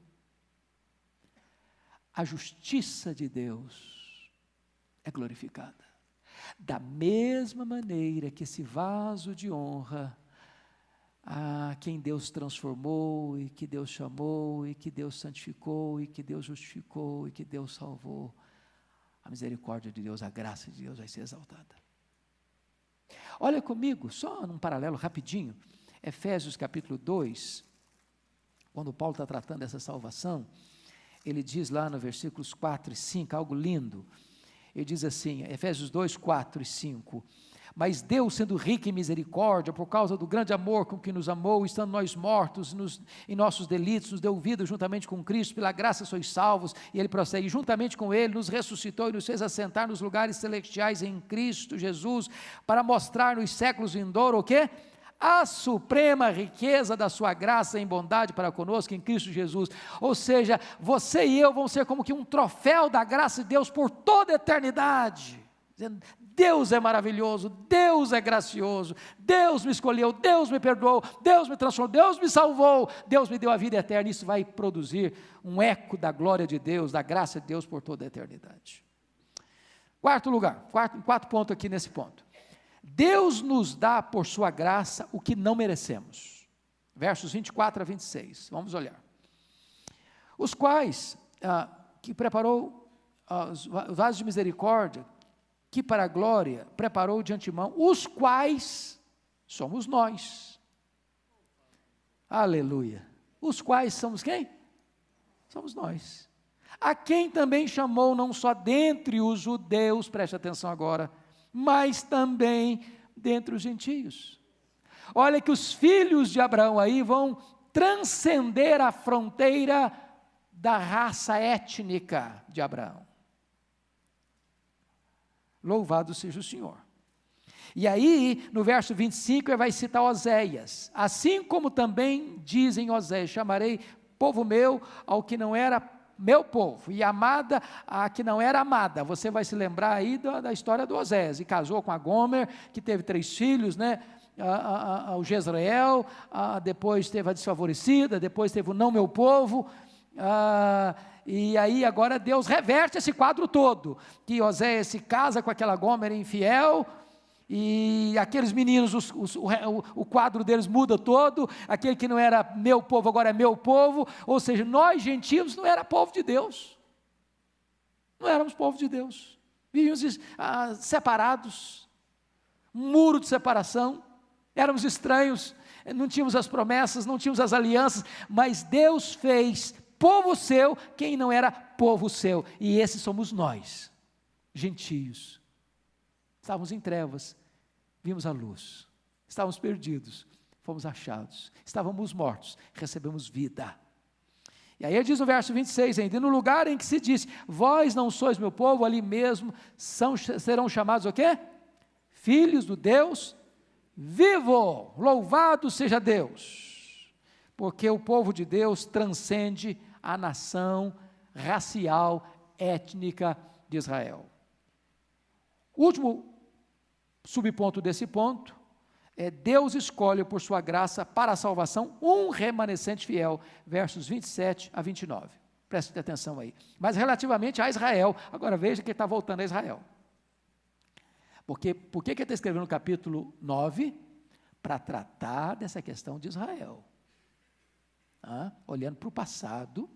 a justiça de Deus é glorificada. Da mesma maneira que esse vaso de honra, a quem Deus transformou, e que Deus chamou, e que Deus santificou, e que Deus justificou, e que Deus salvou, a misericórdia de Deus, a graça de Deus vai ser exaltada. Olha comigo, só num paralelo rapidinho, Efésios capítulo 2, quando Paulo está tratando dessa salvação, ele diz lá no versículos 4 e 5, algo lindo. Ele diz assim, Efésios 2, 4 e 5. Mas Deus, sendo rico em misericórdia, por causa do grande amor com que nos amou, estando nós mortos nos, em nossos delitos, nos deu vida juntamente com Cristo, pela graça sois salvos, e ele prossegue, juntamente com ele nos ressuscitou e nos fez assentar nos lugares celestiais em Cristo Jesus, para mostrar nos séculos vindouros o quê? A suprema riqueza da sua graça em bondade para conosco em Cristo Jesus. Ou seja, você e eu vão ser como que um troféu da graça de Deus por toda a eternidade. Dizendo, Deus é maravilhoso, Deus é gracioso, Deus me escolheu, Deus me perdoou, Deus me transformou, Deus me salvou, Deus me deu a vida eterna. Isso vai produzir um eco da glória de Deus, da graça de Deus por toda a eternidade. Quarto lugar, quatro pontos aqui nesse ponto. Deus nos dá por sua graça o que não merecemos. Versos 24 a 26. Vamos olhar. Os quais ah, que preparou ah, os vasos de misericórdia, que para a glória preparou de antemão, os quais somos nós. Aleluia. Os quais somos quem? Somos nós. A quem também chamou não só dentre os judeus, preste atenção agora, mas também dentre os gentios. Olha que os filhos de Abraão aí vão transcender a fronteira da raça étnica de Abraão. Louvado seja o Senhor. E aí, no verso 25, ele vai citar Oséias. Assim como também dizem Oséias: chamarei povo meu ao que não era meu povo, e amada a que não era amada. Você vai se lembrar aí da, da história do Osés, e casou com a Gomer, que teve três filhos, né? A, a, o Jezreel, depois teve a desfavorecida, depois teve o não meu povo, e aí agora Deus reverte esse quadro todo, que Oséias se casa com aquela Gomer infiel, e aqueles meninos, os, os, o, o, quadro deles muda todo, aquele que não era meu povo agora é meu povo, ou seja, nós gentios não era povo de Deus, não éramos povo de Deus, vivíamos ah, separados, um muro de separação, éramos estranhos, não tínhamos as promessas, não tínhamos as alianças, mas Deus fez povo seu quem não era povo seu, e esses somos nós, gentios. Estávamos em trevas, vimos a luz. Estávamos perdidos, fomos achados. Estávamos mortos, recebemos vida. E aí diz no verso 26 ainda, no lugar em que se disse, vós não sois meu povo, ali mesmo são, serão chamados o quê? Filhos do Deus vivo, louvado seja Deus, porque o povo de Deus transcende a nação racial, étnica de Israel. Último subponto desse ponto é Deus escolhe por sua graça para a salvação um remanescente fiel, versos 27 a 29. Preste atenção aí. Mas relativamente a Israel, agora veja que ele está voltando a Israel. Porque, por que ele está escrevendo no capítulo 9? Para tratar dessa questão de Israel. Ah, olhando para o passado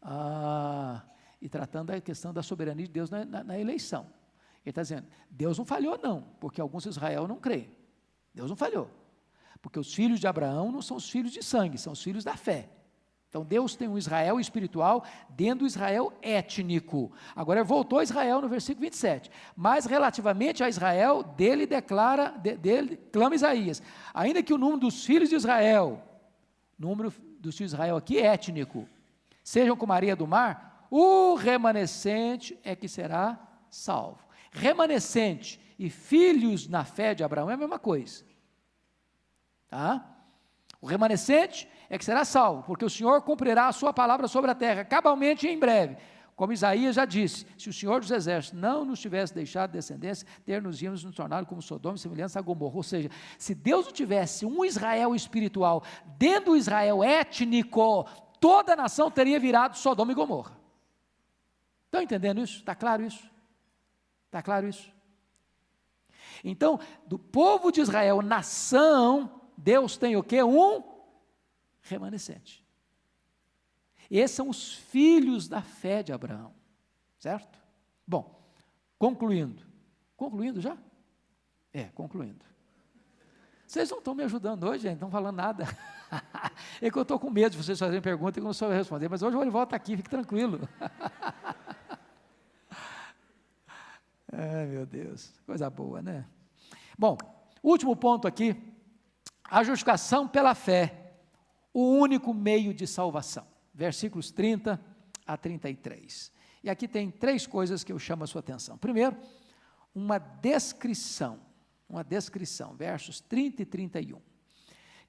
ah, e tratando da questão da soberania de Deus na, na, na eleição. Ele está dizendo: Deus não falhou, não, porque alguns de Israel não creem. Deus não falhou. Porque os filhos de Abraão não são os filhos de sangue, são os filhos da fé. Então Deus tem um Israel espiritual dentro do Israel étnico. Agora voltou a Israel no versículo 27. Mas relativamente a Israel, dele declara, de, dele clama Isaías. Ainda que o número dos filhos de Israel, número dos filhos de Israel aqui é étnico, sejam como a areia do mar, o remanescente é que será salvo remanescente e filhos na fé de Abraão é a mesma coisa. Tá? O remanescente é que será salvo, porque o Senhor cumprirá a sua palavra sobre a terra, cabalmente e em breve. Como Isaías já disse, se o Senhor dos Exércitos não nos tivesse deixado descendência, ter-nos-íamos nos tornado como Sodoma e semelhança a Gomorra. Ou seja, se Deus não tivesse um Israel espiritual dentro do Israel étnico, toda a nação teria virado Sodoma e Gomorra. Estão entendendo isso? Está claro isso? Está claro isso? Então, do povo de Israel, nação, Deus tem o que? Um remanescente. Esses são os filhos da fé de Abraão, certo? Bom, concluindo. Concluindo já? É, concluindo. Vocês não estão me ajudando hoje, não estão falando nada. é que eu estou com medo de vocês fazerem pergunta e eu não sou responder, mas hoje o Olival está aqui, fique tranquilo. Ai, meu Deus, coisa boa, né? Bom, último ponto aqui, a justificação pela fé, o único meio de salvação. Versículos 30 a 33. E aqui tem três coisas que eu chamo a sua atenção. Primeiro, uma descrição, uma descrição, versos 30 e 31.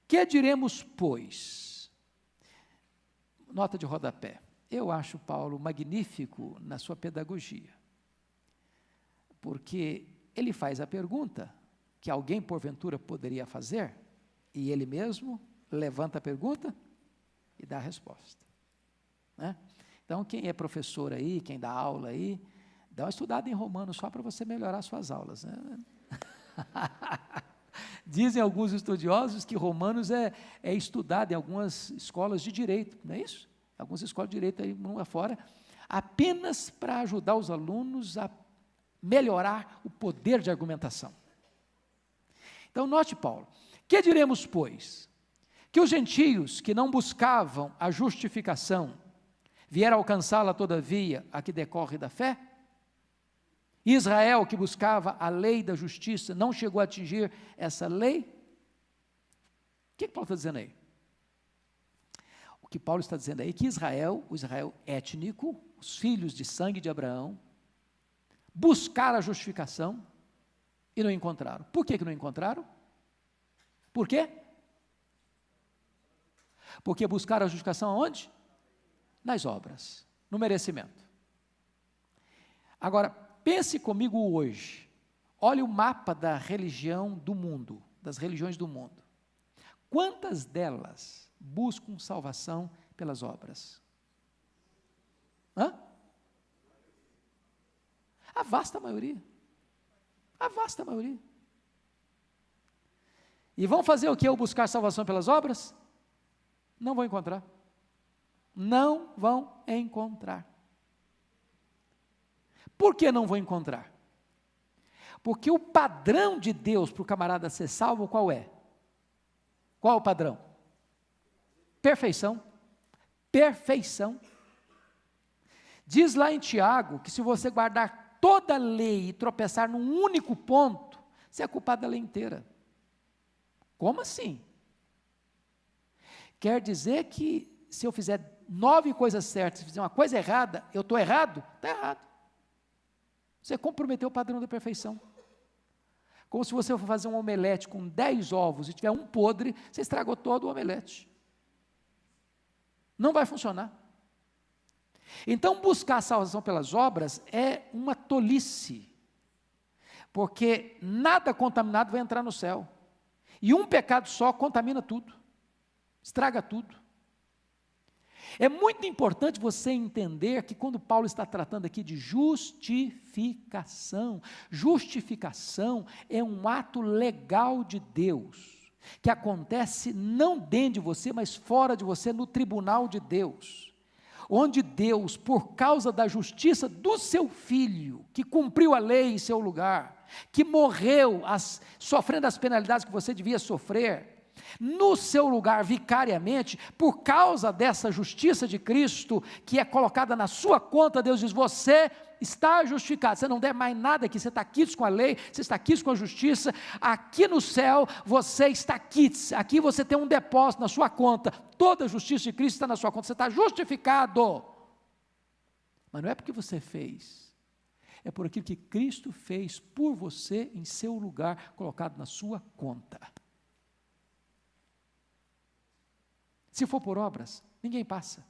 Que diremos, pois? Nota de rodapé. Eu acho Paulo magnífico na sua pedagogia porque ele faz a pergunta que alguém porventura poderia fazer, e ele mesmo levanta a pergunta e dá a resposta. Né? Então, quem é professor aí, quem dá aula aí, dá uma estudada em Romanos só para você melhorar suas aulas. Né? Dizem alguns estudiosos que Romanos é, é estudado em algumas escolas de direito, não é isso? Algumas escolas de direito aí, lá fora, apenas para ajudar os alunos a melhorar o poder de argumentação. Então, note, Paulo: que diremos, pois? Que os gentios que não buscavam a justificação vieram alcançá-la, todavia, a que decorre da fé? Israel, que buscava a lei da justiça, não chegou a atingir essa lei? O que, que Paulo está dizendo aí? O que Paulo está dizendo aí é que Israel, o Israel étnico, os filhos de sangue de Abraão, buscaram a justificação e não encontraram. Por que, que não encontraram? Por quê? Porque buscaram a justificação aonde? Nas obras, no merecimento. Agora, pense comigo hoje. Olhe o mapa da religião do mundo, das religiões do mundo. Quantas delas buscam salvação pelas obras? Hã? A vasta maioria. A vasta maioria. E vão fazer o que? Eu buscar salvação pelas obras? Não vão encontrar. Não vão encontrar. Por que não vão encontrar? Porque o padrão de Deus para o camarada ser salvo, qual é? Qual é o padrão? Perfeição. Perfeição. Diz lá em Tiago que se você guardar toda a lei e tropeçar num único ponto, você é culpado da lei inteira. Como assim? Quer dizer que se eu fizer nove coisas certas, se fizer uma coisa errada, eu estou errado? Está errado. Você comprometeu o padrão da perfeição. Como se você for fazer um omelete com dez ovos e tiver um podre, você estragou todo o omelete. Não vai funcionar. Então, buscar a salvação pelas obras é uma tolice, porque nada contaminado vai entrar no céu. E um pecado só contamina tudo, estraga tudo. É muito importante você entender que quando Paulo está tratando aqui de justificação, justificação é um ato legal de Deus, que acontece não dentro de você, mas fora de você, no tribunal de Deus. Onde Deus, por causa da justiça do seu filho, que cumpriu a lei em seu lugar, que morreu as, sofrendo as penalidades que você devia sofrer, no seu lugar vicariamente, por causa dessa justiça de Cristo que é colocada na sua conta, Deus diz: Você está justificado, você não deve mais nada aqui, você está quites com a lei, você está quites com a justiça, aqui no céu você está quites, aqui você tem um depósito na sua conta, toda a justiça de Cristo está na sua conta, você está justificado. Mas não é porque você fez, é por aquilo que Cristo fez por você em seu lugar, colocado na sua conta. Se for por obras, ninguém passa.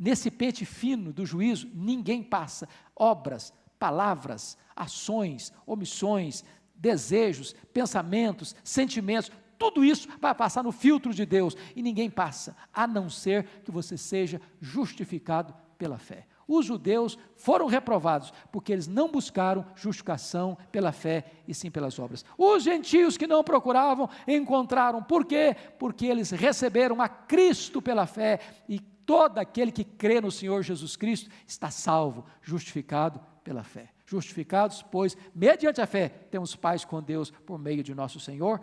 Nesse pente fino do juízo, ninguém passa. Obras, palavras, ações, omissões, desejos, pensamentos, sentimentos, tudo isso vai passar no filtro de Deus e ninguém passa, a não ser que você seja justificado pela fé. Os judeus foram reprovados porque eles não buscaram justificação pela fé e sim pelas obras. Os gentios que não procuravam encontraram. Por quê? Porque eles receberam a Cristo pela fé e todo aquele que crê no Senhor Jesus Cristo está salvo, justificado pela fé. Justificados, pois, mediante a fé, temos paz com Deus por meio de nosso Senhor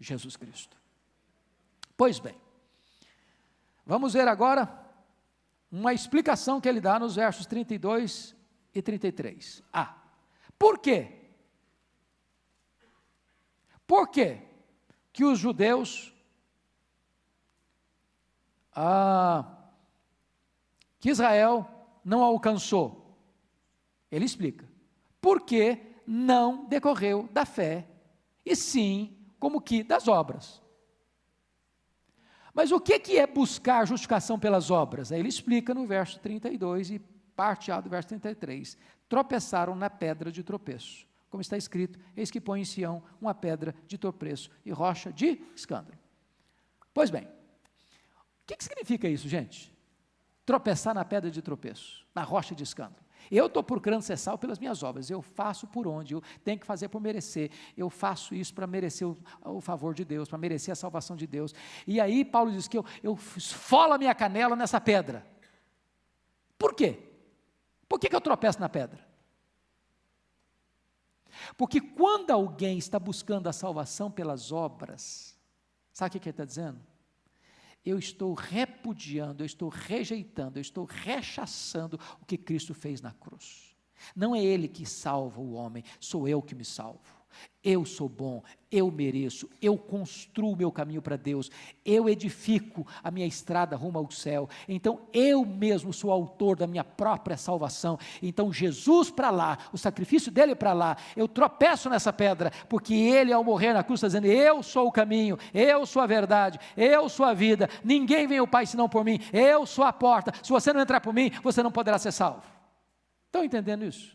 Jesus Cristo. Pois bem, vamos ver agora uma explicação que ele dá nos versos 32 e 33. Ah, por quê? Por quê que os judeus, ah, que Israel não alcançou? Ele explica. Porque não decorreu da fé, e sim como que das obras. Mas o que, que é buscar justificação pelas obras? Aí ele explica no verso 32 e parte A do verso 33. Tropeçaram na pedra de tropeço. Como está escrito, eis que põe em Sião uma pedra de tropeço e rocha de escândalo. Pois bem, o que, que significa isso, gente? Tropeçar na pedra de tropeço, na rocha de escândalo. Eu estou procurando ser salvo pelas minhas obras. Eu faço por onde? Eu tenho que fazer por merecer. Eu faço isso para merecer o, o, favor de Deus, para merecer a salvação de Deus. E aí Paulo diz que eu, eu esfolo a minha canela nessa pedra. Por quê? Por que, que eu tropeço na pedra? Porque quando alguém está buscando a salvação pelas obras, sabe o que, que ele está dizendo? Eu estou repudiando, eu estou rejeitando, eu estou rechaçando o que Cristo fez na cruz. Não é Ele que salva o homem, sou eu que me salvo. Eu sou bom, eu mereço, eu construo meu caminho para Deus, eu edifico a minha estrada rumo ao céu. Então eu mesmo sou autor da minha própria salvação. Então Jesus para lá, o sacrifício dele para lá, eu tropeço nessa pedra, porque ele ao morrer na cruz está dizendo: Eu sou o caminho, eu sou a verdade, eu sou a vida. Ninguém vem ao Pai senão por mim. Eu sou a porta. Se você não entrar por mim, você não poderá ser salvo. Estão entendendo isso?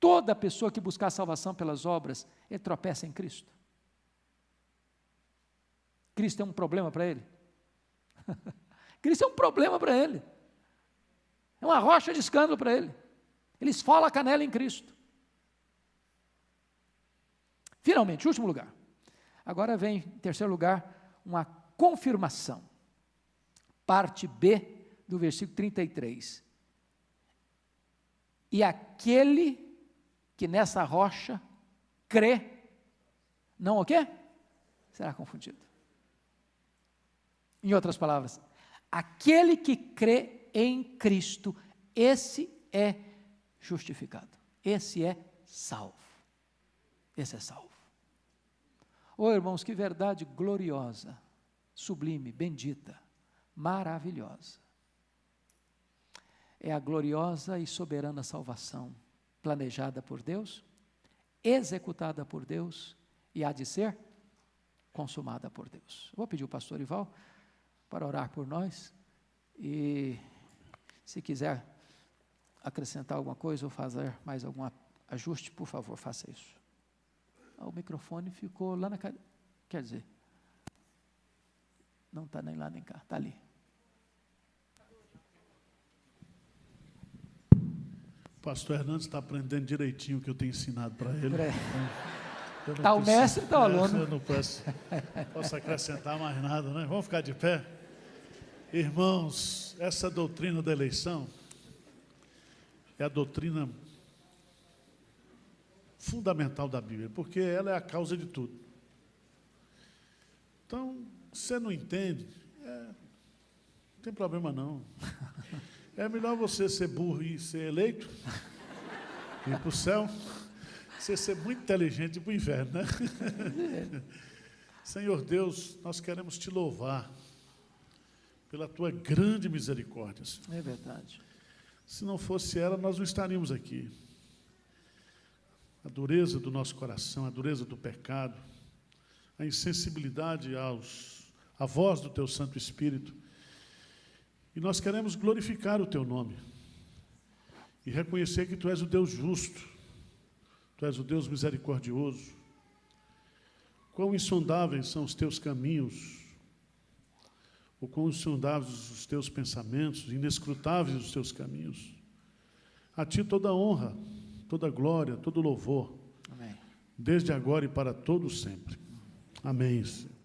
Toda pessoa que buscar salvação pelas obras, ele tropeça em Cristo. Cristo é um problema para ele. Cristo é um problema para ele. É uma rocha de escândalo para ele. Ele esfola a canela em Cristo. Finalmente, último lugar. Agora vem, em terceiro lugar, uma confirmação. Parte B do versículo 33. E aquele que nessa rocha crê, não o quê? Será confundido. Em outras palavras, aquele que crê em Cristo, esse é justificado, esse é salvo. Esse é salvo. Oh, irmãos, que verdade gloriosa, sublime, bendita, maravilhosa. É a gloriosa e soberana salvação planejada por Deus, executada por Deus e há de ser consumada por Deus. Vou pedir o pastor Ival para orar por nós e se quiser acrescentar alguma coisa ou fazer mais algum ajuste, por favor, faça isso. Ah, o microfone ficou lá na cadeira. Quer dizer, não está nem lá nem cá, está ali. Pastor Hernandes está aprendendo direitinho o que eu tenho ensinado para ele. Está o mestre, está o aluno. Eu não posso, posso acrescentar mais nada, né? Vamos ficar de pé? Irmãos, essa doutrina da eleição é a doutrina fundamental da Bíblia, porque ela é a causa de tudo. Então, você não entende, é, não tem problema não. É melhor você ser burro e ser eleito, ir para o céu, você ser muito inteligente e ir para o inferno, né? Senhor Deus, nós queremos te louvar pela tua grande misericórdia. Senhor. É verdade. Se não fosse ela, nós não estaríamos aqui. A dureza do nosso coração, a dureza do pecado, a insensibilidade aos, à voz do teu Santo Espírito e nós queremos glorificar o teu nome e reconhecer que tu és o Deus justo, tu és o Deus misericordioso. Quão insondáveis são os teus caminhos, ou quão insondáveis os teus pensamentos, inescrutáveis os teus caminhos. A ti toda honra, toda glória, todo louvor, Amém. desde agora e para todo sempre. Amém. Senhor.